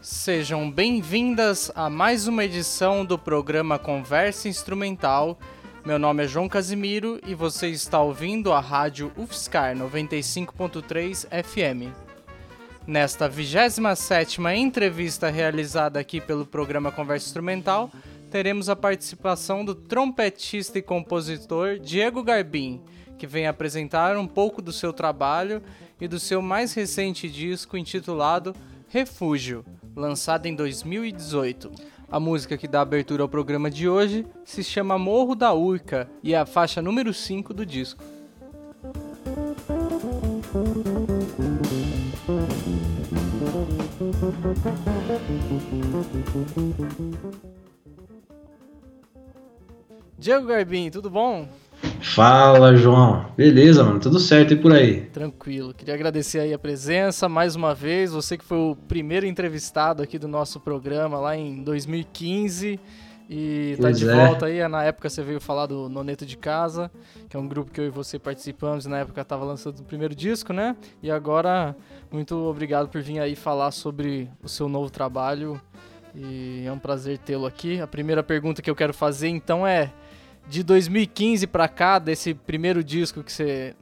Sejam bem-vindas a mais uma edição do programa Conversa Instrumental. Meu nome é João Casimiro e você está ouvindo a rádio UFSCar 95.3 FM. Nesta 27 entrevista realizada aqui pelo programa Conversa Instrumental, teremos a participação do trompetista e compositor Diego Garbim, que vem apresentar um pouco do seu trabalho e do seu mais recente disco intitulado Refúgio, lançado em 2018. A música que dá abertura ao programa de hoje se chama Morro da Urca e é a faixa número 5 do disco. Diego Garbim, tudo bom? Fala, João. Beleza, mano. Tudo certo e por aí? Tranquilo. Queria agradecer aí a presença mais uma vez. Você que foi o primeiro entrevistado aqui do nosso programa lá em 2015 e tá de é. volta aí. Na época você veio falar do Noneto de Casa, que é um grupo que eu e você participamos e na época tava lançando o primeiro disco, né? E agora, muito obrigado por vir aí falar sobre o seu novo trabalho. E é um prazer tê-lo aqui. A primeira pergunta que eu quero fazer então é de 2015 para cá, desse primeiro disco que você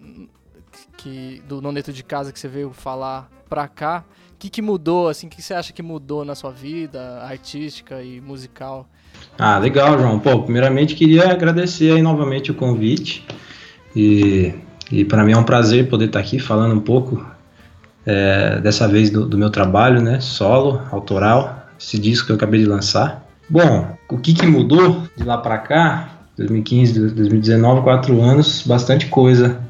que do Noneto de Casa que você veio falar pra cá, que, que mudou, assim, o que você acha que mudou na sua vida artística e musical? Ah, legal, João. Pô, primeiramente queria agradecer aí novamente o convite e, e para mim é um prazer poder estar aqui falando um pouco é, dessa vez do, do, meu trabalho, né, solo, autoral, esse disco que eu acabei de lançar. Bom, o que, que mudou de lá para cá? 2015, 2019, quatro anos, bastante coisa.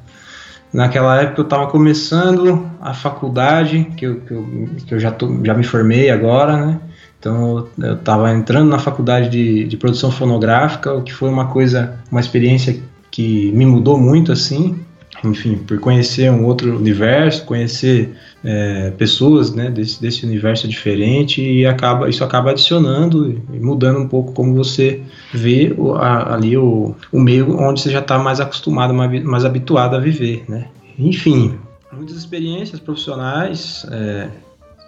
Naquela época eu estava começando a faculdade, que eu, que eu, que eu já, tô, já me formei agora, né? Então eu estava entrando na faculdade de, de produção fonográfica, o que foi uma coisa, uma experiência que me mudou muito assim enfim, por conhecer um outro universo, conhecer é, pessoas né, desse, desse universo diferente e acaba, isso acaba adicionando e mudando um pouco como você vê o, a, ali o, o meio onde você já está mais acostumado, mais, mais habituado a viver. Né? Enfim, muitas experiências profissionais. É,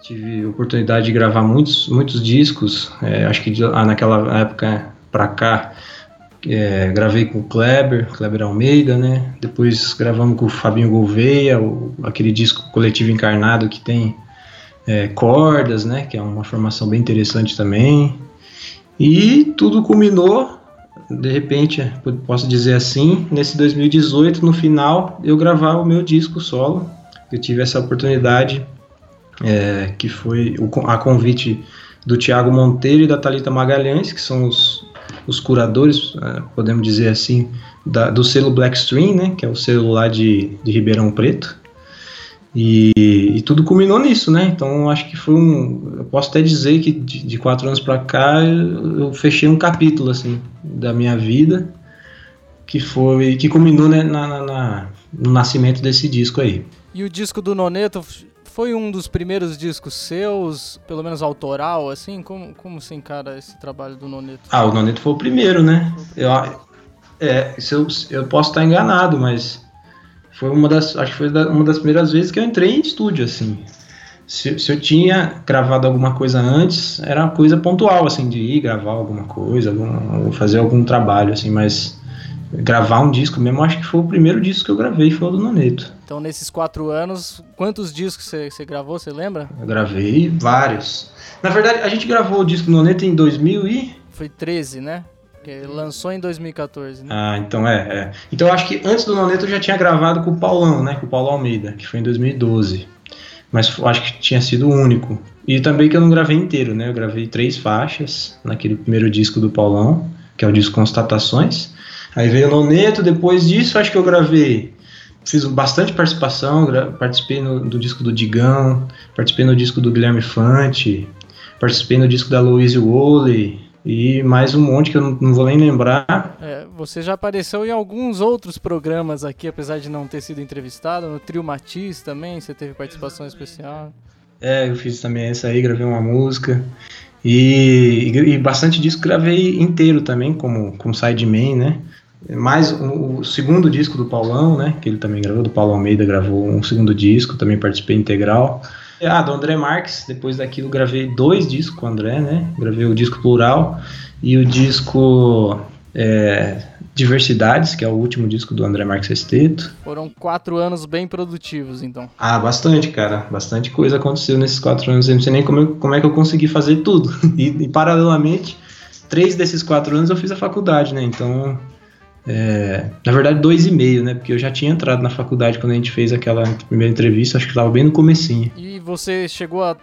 tive oportunidade de gravar muitos, muitos discos, é, acho que de, ah, naquela época para cá é, gravei com o Kleber, Kleber Almeida, né? Depois gravamos com o Fabinho Gouveia, o, aquele disco coletivo encarnado que tem é, cordas, né? Que é uma formação bem interessante também. E tudo culminou, de repente, posso dizer assim, nesse 2018, no final, eu gravar o meu disco solo. Eu tive essa oportunidade, é, que foi a convite do Tiago Monteiro e da Talita Magalhães, que são os os curadores, é, podemos dizer assim, da, do selo Blackstream, né, que é o selo lá de, de Ribeirão Preto. E, e, tudo culminou nisso, né? Então acho que foi um. Eu posso até dizer que de, de quatro anos para cá eu, fechei um capítulo assim da minha vida que foi que culminou né, na, na, na, no nascimento desse disco aí. E o disco do Noneto foi um dos primeiros discos seus, pelo menos autoral, assim? Como, como você encara esse trabalho do Noneto? Ah, o Noneto foi o primeiro, né? Eu, é, eu, eu posso estar enganado, mas foi uma das, acho que foi uma das primeiras vezes que eu entrei em estúdio, assim. Se, se, eu tinha gravado alguma coisa antes, era uma coisa pontual, assim, de ir gravar alguma coisa, algum, fazer algum trabalho, assim, mas gravar um disco mesmo, acho que foi o primeiro disco que eu gravei, foi o do Noneto. Então, nesses quatro anos, quantos discos você gravou, você lembra? Eu gravei vários. Na verdade, a gente gravou o disco do Noneto em 2000 e... Foi 13, né? Porque lançou em 2014, né? Ah, então é, é. Então eu acho que antes do Noneto eu já tinha gravado com o Paulão, né? Com o Paulo Almeida, que foi em 2012. Mas acho que tinha sido o único. E também que eu não gravei inteiro, né? Eu gravei três faixas naquele primeiro disco do Paulão, que é o disco Constatações. Aí veio o Noneto, depois disso acho que eu gravei. Fiz bastante participação, participei no, do disco do Digão, participei no disco do Guilherme Fante, participei no disco da Louise Woolley e mais um monte que eu não, não vou nem lembrar. É, você já apareceu em alguns outros programas aqui, apesar de não ter sido entrevistado, no Trio Matiz também, você teve participação especial. É, eu fiz também essa aí, gravei uma música. E, e, e bastante disco gravei inteiro também, como, como sideman, né? Mais o, o, segundo disco do Paulão, né? Que ele também gravou, do Paulo Almeida gravou um segundo disco, também participei integral. Ah, do André Marques, depois daquilo gravei dois discos com o André, né? Gravei o disco Plural e o disco é, Diversidades, que é o último disco do André Marques Esteto. Foram quatro anos bem produtivos, então. Ah, bastante, cara. Bastante coisa aconteceu nesses quatro anos. Eu não sei nem como, como é que eu consegui fazer tudo. E, e paralelamente, três desses quatro anos eu fiz a faculdade, né? Então, é, na verdade, dois e meio, né? Porque eu já tinha entrado na faculdade quando a gente fez aquela primeira entrevista, acho que estava bem no comecinho. E você chegou a,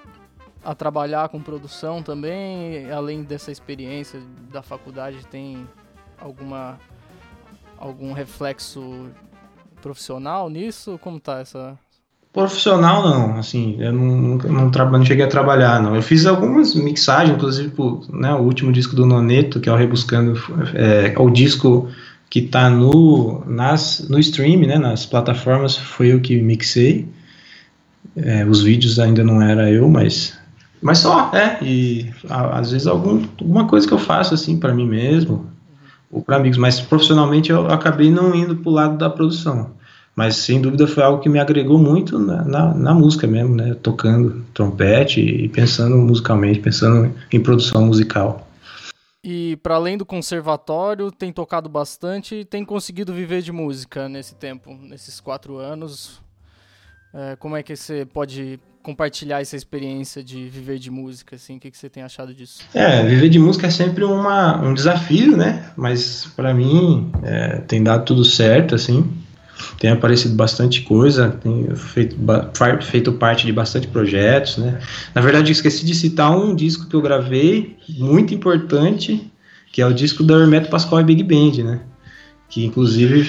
a trabalhar com produção também? Além dessa experiência da faculdade, tem alguma algum reflexo profissional nisso? Como tá essa Profissional não, assim, eu não, nunca, não, não cheguei a trabalhar, não. Eu fiz algumas mixagens, inclusive, né, o último disco do Noneto, que é o Rebuscando, é, é o disco que está no, nas, no stream, né, nas plataformas, foi eu que mixei. É, os vídeos ainda não era eu, mas mas só, é, e a, às vezes algum, alguma coisa que eu faço assim para mim mesmo, ou para amigos, mas profissionalmente eu acabei não indo pro lado da produção. Mas sem dúvida foi algo que me agregou muito na, na, na música mesmo, né? Tocando trompete e pensando musicalmente, pensando em produção musical. E para além do conservatório, tem tocado bastante e tem conseguido viver de música nesse tempo, nesses quatro anos. É, como é que você pode compartilhar essa experiência de viver de música? Assim, o que, que você tem achado disso? É, viver de música é sempre uma, um desafio, né? Mas para mim é, tem dado tudo certo, assim. Tem aparecido bastante coisa, tenho feito, feito parte de bastante projetos, né? Na verdade, esqueci de citar um disco que eu gravei, muito importante, que é o disco da Hermeto Pascoal e Big Band, né? Que inclusive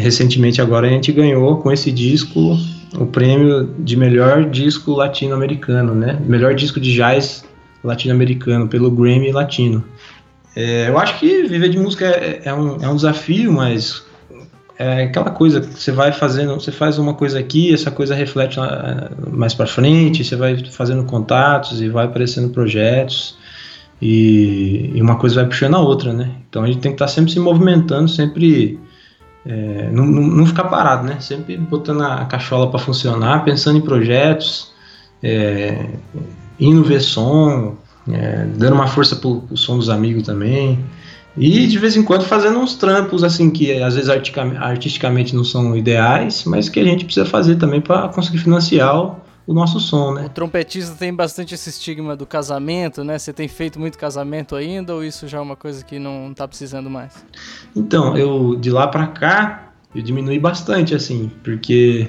recentemente agora a gente ganhou com esse disco o prêmio de melhor disco latino-americano, né? Melhor disco de jazz latino-americano pelo Grammy Latino. É, eu acho que viver de música é, é, um, é um desafio, mas é aquela coisa que você vai fazendo, você faz uma coisa aqui, essa coisa reflete mais para frente, você vai fazendo contatos e vai aparecendo projetos e, e, uma coisa vai puxando a outra, né? Então a gente tem que estar tá sempre se movimentando, sempre é, não, não, não, ficar parado, né? Sempre botando a cachola para funcionar, pensando em projetos, é, indo ver som, é, dando uma força pro, pro som dos amigos também. E de vez em quando fazendo uns trampos assim que às vezes artisticamente não são ideais, mas que a gente precisa fazer também para conseguir financiar o nosso som, né? O trompetista tem bastante esse estigma do casamento, né? Você tem feito muito casamento ainda ou isso já é uma coisa que não tá precisando mais? Então, eu de lá para cá eu diminui bastante assim, porque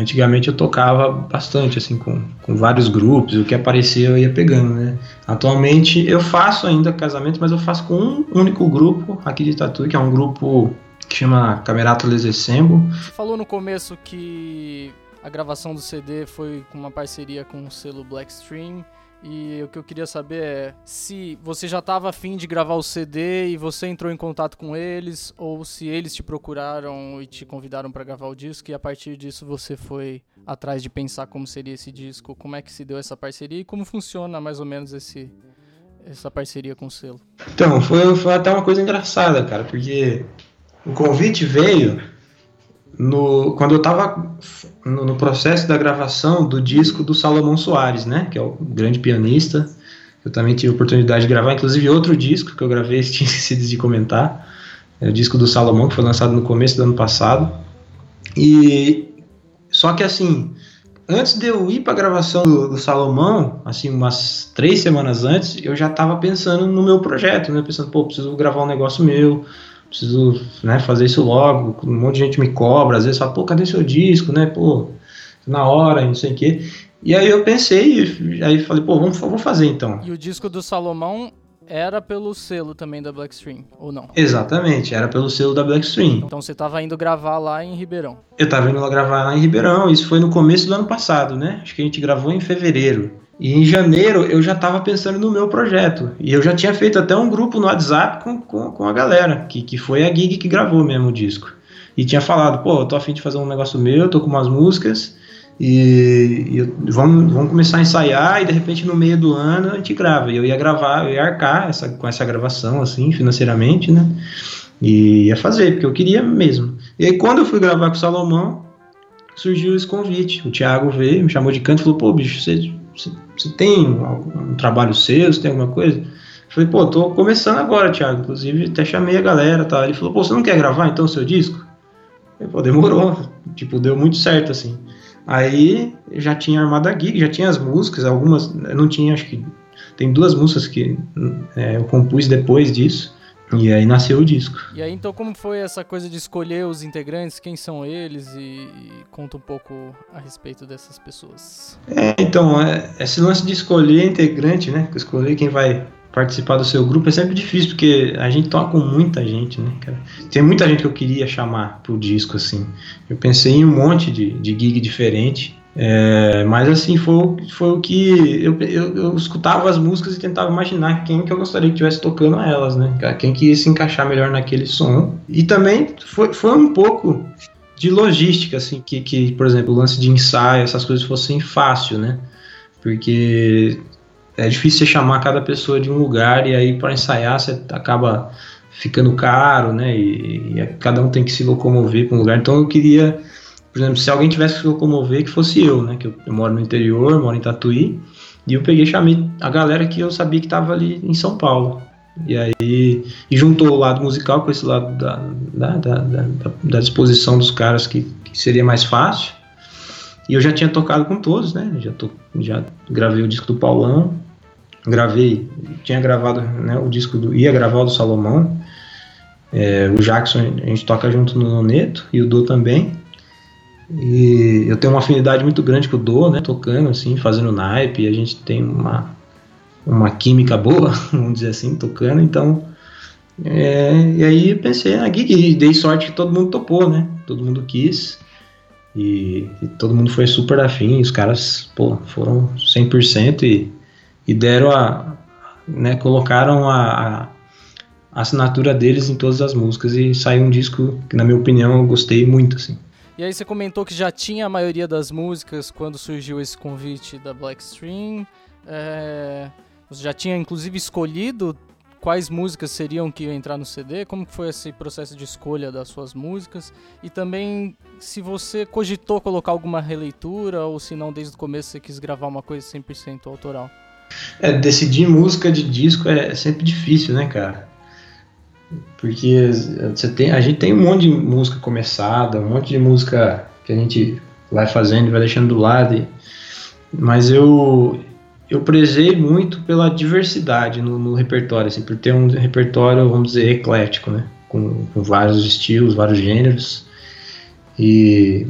Antigamente eu tocava bastante, assim, com, com vários grupos, o que aparecia eu ia pegando, né? Atualmente eu faço ainda casamento, mas eu faço com um único grupo aqui de Tatu, que é um grupo que chama Camerato Les Assemble. Você falou no começo que a gravação do CD foi com uma parceria com o selo Blackstream. E o que eu queria saber é se você já estava afim de gravar o CD e você entrou em contato com eles, ou se eles te procuraram e te convidaram para gravar o disco, e a partir disso você foi atrás de pensar como seria esse disco, como é que se deu essa parceria e como funciona mais ou menos esse, essa parceria com o selo. Então, foi, foi até uma coisa engraçada, cara, porque o convite veio no, quando eu estava no, no, processo da gravação do disco do Salomão Soares, né, que é o grande pianista, eu também tive a oportunidade de gravar, inclusive outro disco que eu gravei, tinha esquecido de comentar, é o disco do Salomão, que foi lançado no começo do ano passado, e só que assim, antes de eu ir para a gravação do, do, Salomão, assim, umas três semanas antes, eu já estava pensando no meu projeto, né, pensando, pô, preciso gravar um negócio meu, preciso né, fazer isso logo, um monte de gente me cobra, às vezes fala, pô, cadê seu disco, né, pô, na hora, não sei o quê. E aí eu pensei, aí falei, pô, vamos, vou fazer então. E o disco do Salomão era pelo selo também da Blackstream, ou não? Exatamente, era pelo selo da Blackstream. Então você estava indo gravar lá em Ribeirão? Eu estava indo lá gravar lá em Ribeirão, isso foi no começo do ano passado, né? Acho que a gente gravou em fevereiro. E em janeiro eu já estava pensando no meu projeto. E eu já tinha feito até um grupo no WhatsApp com, com, com, a galera, que, que foi a gig que gravou mesmo o disco. E tinha falado, pô, eu tô afim de fazer um negócio meu, tô com umas músicas. e, e vamos, vamos começar a ensaiar e de repente no meio do ano a gente grava. E eu ia gravar, eu ia arcar essa, com essa gravação, assim, financeiramente, né? E ia fazer, porque eu queria mesmo. E aí quando eu fui gravar com o Salomão, surgiu esse convite. O Thiago veio, me chamou de canto e falou, pô, bicho, você, você, tem um, trabalho seu, você tem alguma coisa? Eu falei, pô, tô começando agora, Thiago. Inclusive, até chamei a galera tá? Ele falou, pô, você não quer gravar então o seu disco? Eu falei, demorou. Tipo, deu muito certo, assim. Aí já tinha armado a gig, já tinha as músicas, algumas, não tinha, acho que tem duas músicas que é, eu compus depois disso. E aí nasceu o disco. E aí então como foi essa coisa de escolher os integrantes, quem são eles e, e conta um pouco a respeito dessas pessoas. É, então, é, esse lance de escolher integrante, né? Escolher quem vai participar do seu grupo é sempre difícil, porque a gente toca com muita gente, né, cara? Tem muita gente que eu queria chamar pro disco, assim. Eu pensei em um monte de, de gig diferente. É, mas assim, foi, foi o que eu, eu, eu, escutava as músicas e tentava imaginar quem que eu gostaria que estivesse tocando elas, né? Quem que ia se encaixar melhor naquele som. E também foi, foi um pouco de logística, assim, que, que, por exemplo, o lance de ensaio, essas coisas fossem fácil, né? Porque é difícil você chamar cada pessoa de um lugar e aí para ensaiar você acaba ficando caro, né? E, e, cada um tem que se locomover para um lugar. Então eu queria, por exemplo, se alguém tivesse que se locomover, que fosse eu, né? Que eu, eu moro no interior, moro em Tatuí, e eu peguei chamei a galera que eu sabia que estava ali em São Paulo. E aí e juntou o lado musical com esse lado da, da, da, da, da disposição dos caras que, que seria mais fácil. E eu já tinha tocado com todos, né? Já, to, já gravei o disco do Paulão, gravei, tinha gravado né, o disco do. ia gravar o do Salomão. É, o Jackson a gente toca junto no Noneto e o Do também. E eu tenho uma afinidade muito grande com o Do, né? Tocando assim, fazendo naipe, a gente tem uma, uma química boa, vamos dizer assim, tocando, então. É, e aí eu pensei na gig e dei sorte que todo mundo topou, né? Todo mundo quis. E, e, todo mundo foi super afim, os caras, pô, foram 100% e e deram a. Né, colocaram a, a, assinatura deles em todas as músicas e saiu um disco que, na minha opinião, eu gostei muito. Assim. E aí você comentou que já tinha a maioria das músicas quando surgiu esse convite da Blackstream. É, você já tinha inclusive escolhido quais músicas seriam que iam entrar no CD? Como foi esse processo de escolha das suas músicas? E também se você cogitou colocar alguma releitura ou se não desde o começo você quis gravar uma coisa 100% autoral? É, decidir música de disco é sempre difícil, né, cara? Porque você tem, a gente tem um monte de música começada, um monte de música que a gente vai fazendo e vai deixando do lado. E, mas eu eu prezei muito pela diversidade no, no, repertório, assim, por ter um repertório, vamos dizer, eclético, né? Com, com vários estilos, vários gêneros. E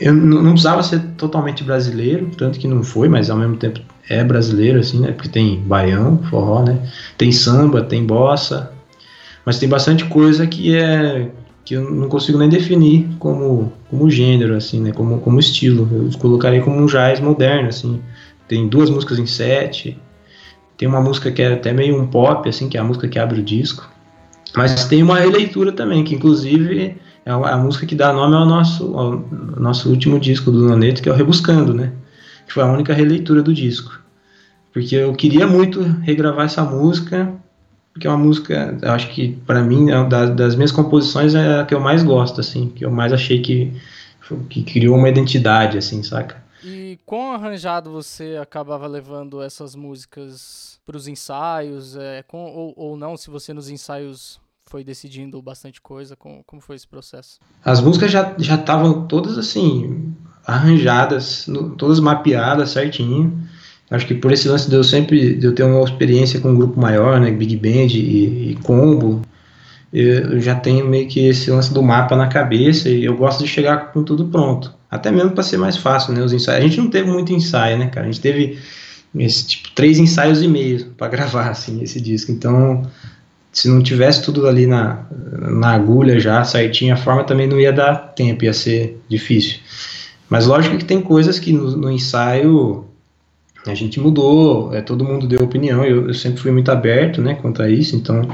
eu não precisava ser totalmente brasileiro, tanto que não foi, mas ao mesmo tempo é brasileiro, assim, né? Porque tem baião, forró, né? Tem samba, tem bossa, mas tem bastante coisa que é que eu não consigo nem definir como, como gênero, assim, né? Como, como estilo. Eu colocaria como um jazz moderno, assim. Tem duas músicas em sete, tem uma música que é até meio um pop, assim, que é a música que abre o disco. Mas tem uma releitura também, que inclusive é a música que dá nome ao nosso, ao nosso último disco do Noneto, que é o Rebuscando, né? Que foi a única releitura do disco porque eu queria muito regravar essa música, porque é uma música, acho que para mim, é das, das, minhas composições é a que eu mais gosto, assim, que eu mais achei que, que criou uma identidade, assim, saca? E quão arranjado você acabava levando essas músicas para os ensaios, é, com, ou, ou não, se você nos ensaios foi decidindo bastante coisa, com, como foi esse processo? As músicas já estavam todas assim, arranjadas, no, todas mapeadas certinho. Acho que por esse lance de eu sempre de eu ter uma experiência com um grupo maior, né, Big Band e, e combo, eu já tenho meio que esse lance do mapa na cabeça e eu gosto de chegar com tudo pronto. Até mesmo para ser mais fácil, né, os ensaios. A gente não teve muito ensaio, né, cara? A gente teve esse tipo três ensaios e meio para gravar assim esse disco. Então, se não tivesse tudo ali na, na agulha já certinho, a forma também não ia dar tempo, ia ser difícil. Mas lógico que tem coisas que no, no ensaio a gente mudou, é, todo mundo deu opinião, eu, eu, sempre fui muito aberto, né, quanto a isso, então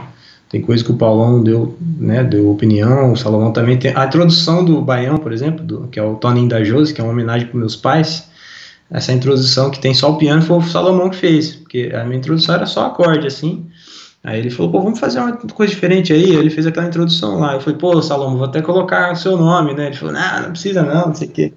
tem coisa que o Paulão deu, né, deu opinião, o Salomão também tem. A introdução do Baião, por exemplo, do, que é o Toninho da Josi, que é uma homenagem para meus pais, essa introdução que tem só o piano foi o Salomão que fez, porque a minha introdução era só acorde, assim. Aí ele falou, pô, vamos fazer uma coisa diferente aí. Ele fez aquela introdução lá. Eu falei, pô, Salomão, vou até colocar o seu nome, né? Ele falou, não, não precisa não, não sei o quê.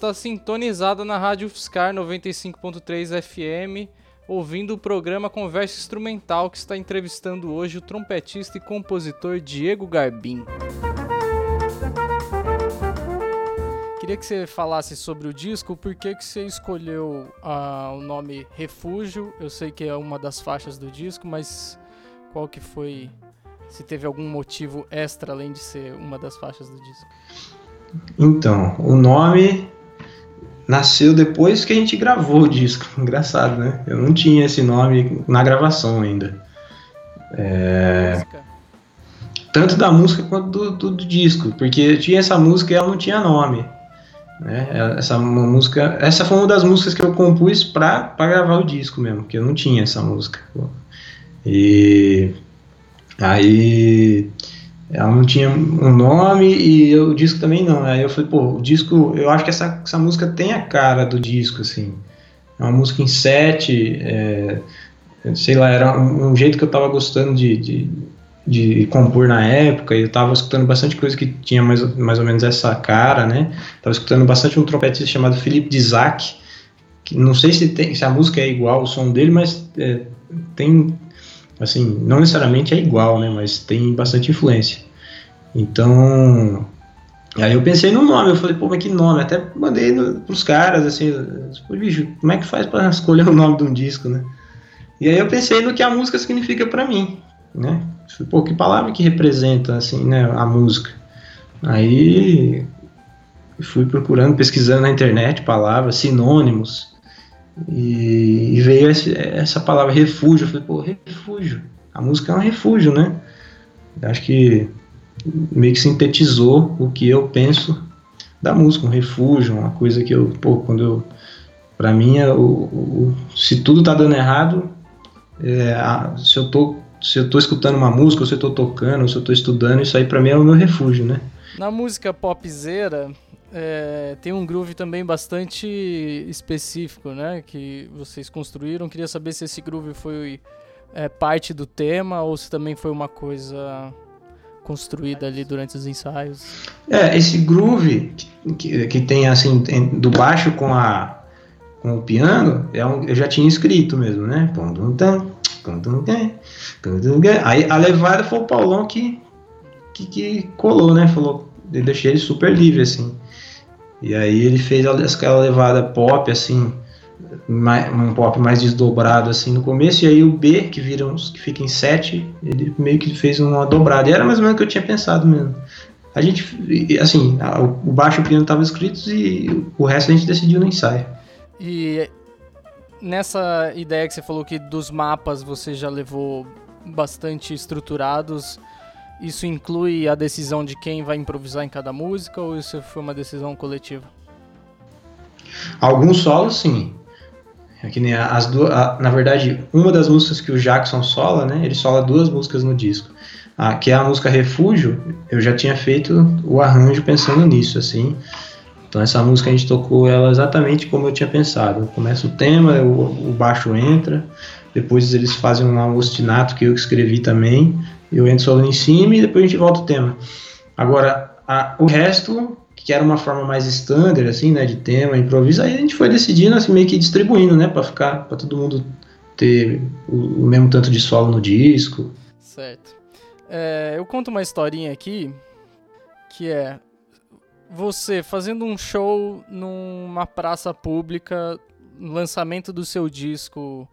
Está sintonizado na Rádio Fiscar 95.3 FM, ouvindo o programa Conversa Instrumental que está entrevistando hoje o trompetista e compositor Diego Garbim. Queria que você falasse sobre o disco, por que, que você escolheu uh, o nome Refúgio? Eu sei que é uma das faixas do disco, mas qual que foi, se teve algum motivo extra além de ser uma das faixas do disco? Então, o nome nasceu depois que a gente gravou o disco. Engraçado, né? Eu não tinha esse nome na gravação ainda. É... Tanto da música quanto do, do, do, disco, porque tinha essa música e ela não tinha nome. Né? Essa música, essa foi uma das músicas que eu compus para gravar o disco mesmo, que eu não tinha essa música. E aí ela não tinha um nome e o disco também não. Aí eu falei, pô, o disco, eu acho que essa, essa música tem a cara do disco, assim. É uma música em sete, é, sei lá, era um, um, jeito que eu tava gostando de, de, de, compor na época, e eu tava escutando bastante coisa que tinha mais, mais ou menos essa cara, né? Tava escutando bastante um trompetista chamado Felipe Dizak, que não sei se, tem, se a música é igual o som dele, mas é, tem assim, não necessariamente é igual, né, mas tem bastante influência. Então, aí eu pensei no nome, eu falei, pô, mas que nome? Até mandei no, pros caras, assim, pô, bicho, como é que faz para escolher o nome de um disco, né? E aí eu pensei no que a música significa para mim, né? Pô, que palavra que representa, assim, né, a música. Aí fui procurando, pesquisando na internet palavras, sinônimos, e, veio esse, essa palavra refúgio. Eu falei, pô, refúgio. A música é um refúgio, né? Acho que meio que sintetizou o que eu penso da música, um refúgio, uma coisa que eu, pô, quando eu. Pra mim, é o, o, se tudo tá dando errado, é, se, eu tô, se eu tô escutando uma música, ou se eu tô tocando, ou se eu tô estudando, isso aí pra mim é o meu refúgio, né? Na música popzera, é, tem um groove também bastante específico, né? Que vocês construíram. Queria saber se esse groove foi é, parte do tema ou se também foi uma coisa construída ali durante os ensaios. É, esse groove que, que tem assim do baixo com a com o piano, é um, eu já tinha escrito mesmo, né? Aí a levada foi o Paulão que, que, que colou, né? Falou, eu deixei ele super livre assim. E aí ele fez aquela levada pop, assim, um pop mais desdobrado, assim, no começo, e aí o B, que vira uns, que fica em 7, ele meio que fez uma dobrada. E era mais ou menos o que eu tinha pensado mesmo. A gente, assim, o baixo e o piano estavam escritos e o resto a gente decidiu no ensaio. E nessa ideia que você falou que dos mapas você já levou bastante estruturados, isso inclui a decisão de quem vai improvisar em cada música ou isso foi uma decisão coletiva? Alguns solos, sim. É que nem as duas, a, na verdade, uma das músicas que o Jackson sola, né? Ele sola duas músicas no disco. A, que é a música Refúgio, eu já tinha feito o arranjo pensando nisso, assim. Então essa música a gente tocou ela exatamente como eu tinha pensado. Começa o tema, o, o baixo entra, depois eles fazem um ostinato que eu escrevi também, eu entro solo em cima e depois a gente volta o tema. Agora, a, o resto, que era uma forma mais standard, assim, né, de tema, improviso, aí a gente foi decidindo, assim, meio que distribuindo, né, para ficar, para todo mundo ter o, o, mesmo tanto de solo no disco. Certo. É, eu conto uma historinha aqui, que é você fazendo um show numa praça pública, lançamento do seu disco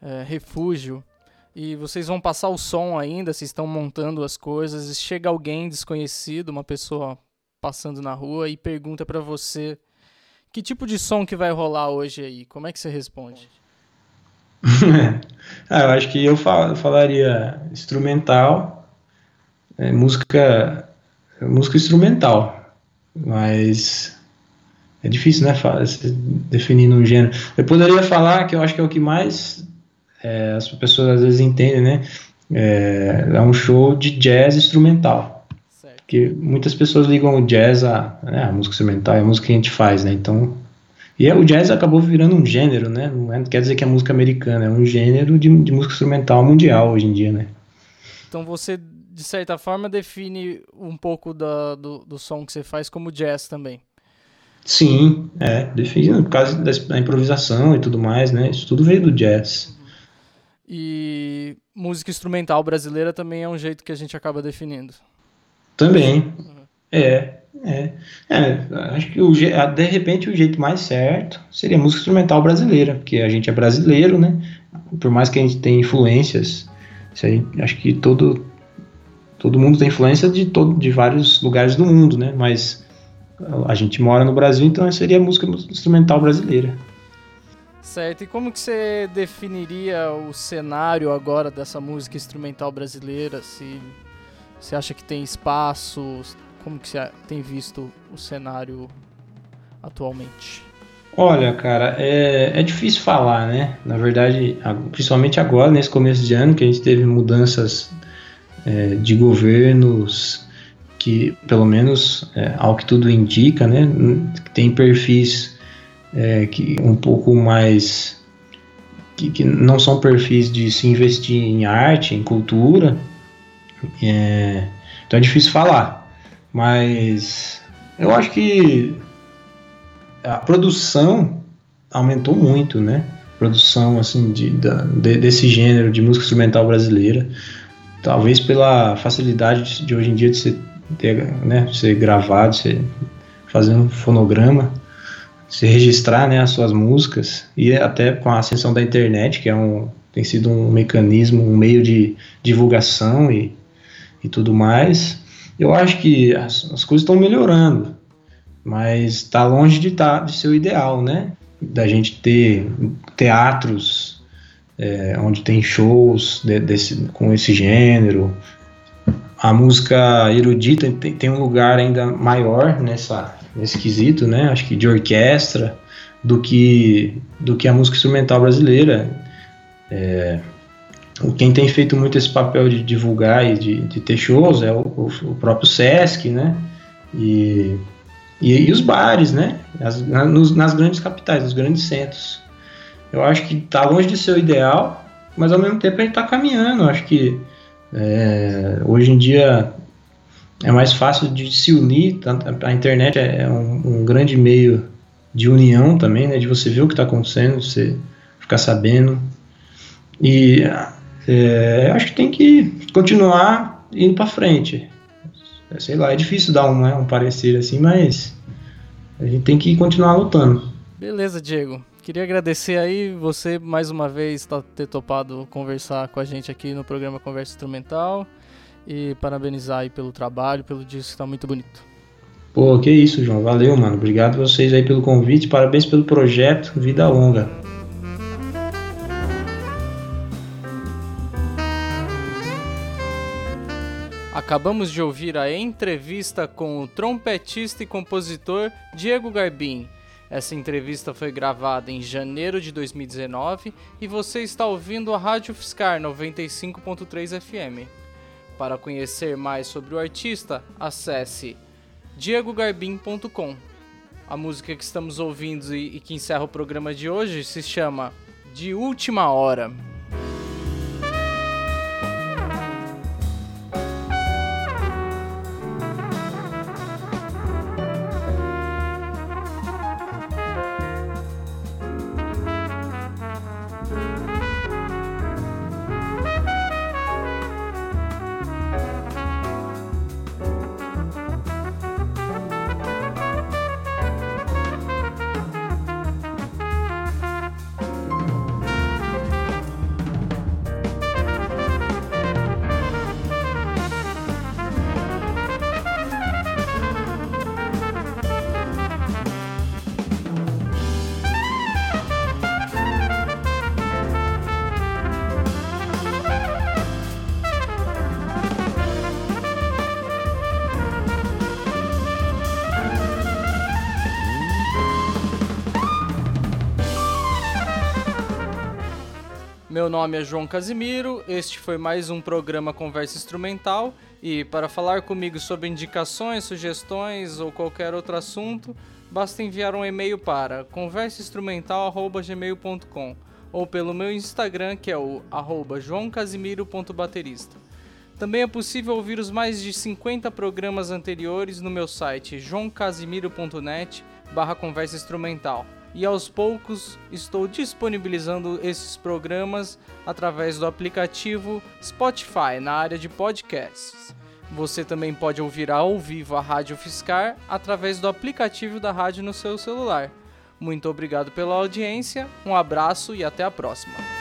é, refúgio e vocês vão passar o som ainda, vocês estão montando as coisas, chega alguém desconhecido, uma pessoa passando na rua e pergunta para você que tipo de som que vai rolar hoje aí? Como é que você responde? ah, eu acho que eu, fal falaria instrumental, é, música, música instrumental, mas é difícil, né, definir um gênero. Eu poderia falar que eu acho que é o que mais é, as pessoas às vezes entendem, né? É, é um show de jazz instrumental. Certo. Porque muitas pessoas ligam o jazz a, né, música instrumental, é a música que a gente faz, né? Então, e é, o jazz acabou virando um gênero, né? Não é, quer dizer que é música americana, é um gênero de, de música instrumental mundial hoje em dia, né? Então você, de certa forma, define um pouco da, do, do som que você faz como jazz também. Sim, é, define por causa da improvisação e tudo mais, né? Isso tudo veio do jazz. E música instrumental brasileira também é um jeito que a gente acaba definindo. Também. Uhum. É, é, é. Acho que o, de repente o jeito mais certo seria música instrumental brasileira, porque a gente é brasileiro, né? Por mais que a gente tenha influências, aí, acho que todo todo mundo tem influência de todo de vários lugares do mundo, né? Mas a gente mora no Brasil, então seria música instrumental brasileira. Certo, e como que você definiria o cenário agora dessa música instrumental brasileira? Se você acha que tem espaço? Como que você tem visto o cenário atualmente? Olha, cara, é, é difícil falar, né? Na verdade, principalmente agora, nesse começo de ano, que a gente teve mudanças é, de governos que, pelo menos, é, ao que tudo indica, né? Tem perfis é, que um pouco mais que, que, não são perfis de se investir em arte, em cultura. É, então é difícil falar, mas eu acho que a produção aumentou muito, né? Produção assim de, de, desse gênero de música instrumental brasileira, talvez pela facilidade de, de hoje em dia de ser, ter, né, ser gravado, ser, fazer um fonograma se registrar né, as suas músicas e até com a ascensão da internet, que é um, tem sido um mecanismo, um meio de divulgação e, e tudo mais, eu acho que as, as coisas estão melhorando, mas está longe de, tá, de ser o ideal, né? Da gente ter teatros é, onde tem shows de, desse, com esse gênero. A música erudita tem, tem um lugar ainda maior nessa, nesse quesito, né? Acho que de orquestra do que do que a música instrumental brasileira. É, quem tem feito muito esse papel de divulgar e de, de ter shows é o, o, próprio Sesc, né? E, e, e os bares, né? As, na, nos, nas grandes capitais, nos grandes centros. Eu acho que está longe de ser o ideal, mas ao mesmo tempo a gente está caminhando. Eu acho que é, hoje em dia é mais fácil de se unir. A internet é um, um grande meio de união também, né? De você ver o que está acontecendo, você ficar sabendo. E é, acho que tem que continuar indo para frente. É, sei lá, é difícil dar um, né, um parecer assim, mas a gente tem que continuar lutando. Beleza, Diego. Queria agradecer aí você mais uma vez tá, ter topado conversar com a gente aqui no programa Conversa Instrumental e parabenizar aí pelo trabalho, pelo disco que tá muito bonito. Pô, que isso, João. Valeu, mano. Obrigado vocês aí pelo convite. Parabéns pelo projeto. Vida longa. Acabamos de ouvir a entrevista com o trompetista e compositor Diego Garbim. Essa entrevista foi gravada em janeiro de 2019 e você está ouvindo a Rádio Fiscar 95.3 FM. Para conhecer mais sobre o artista, acesse diegogarbim.com. A música que estamos ouvindo e que encerra o programa de hoje se chama De Última Hora. Meu nome é João Casimiro, este foi mais um programa Conversa Instrumental e para falar comigo sobre indicações, sugestões ou qualquer outro assunto, basta enviar um e-mail para conversainstrumental@gmail.com ou pelo meu Instagram que é o joãocasimiro.baterista. Também é possível ouvir os mais de 50 programas anteriores no meu site joãocasimiro.net barra conversa instrumental e aos poucos estou disponibilizando esses programas através do aplicativo Spotify na área de podcasts. Você também pode ouvir ao vivo a Rádio Fiscar através do aplicativo da rádio no seu celular. Muito obrigado pela audiência, um abraço e até a próxima.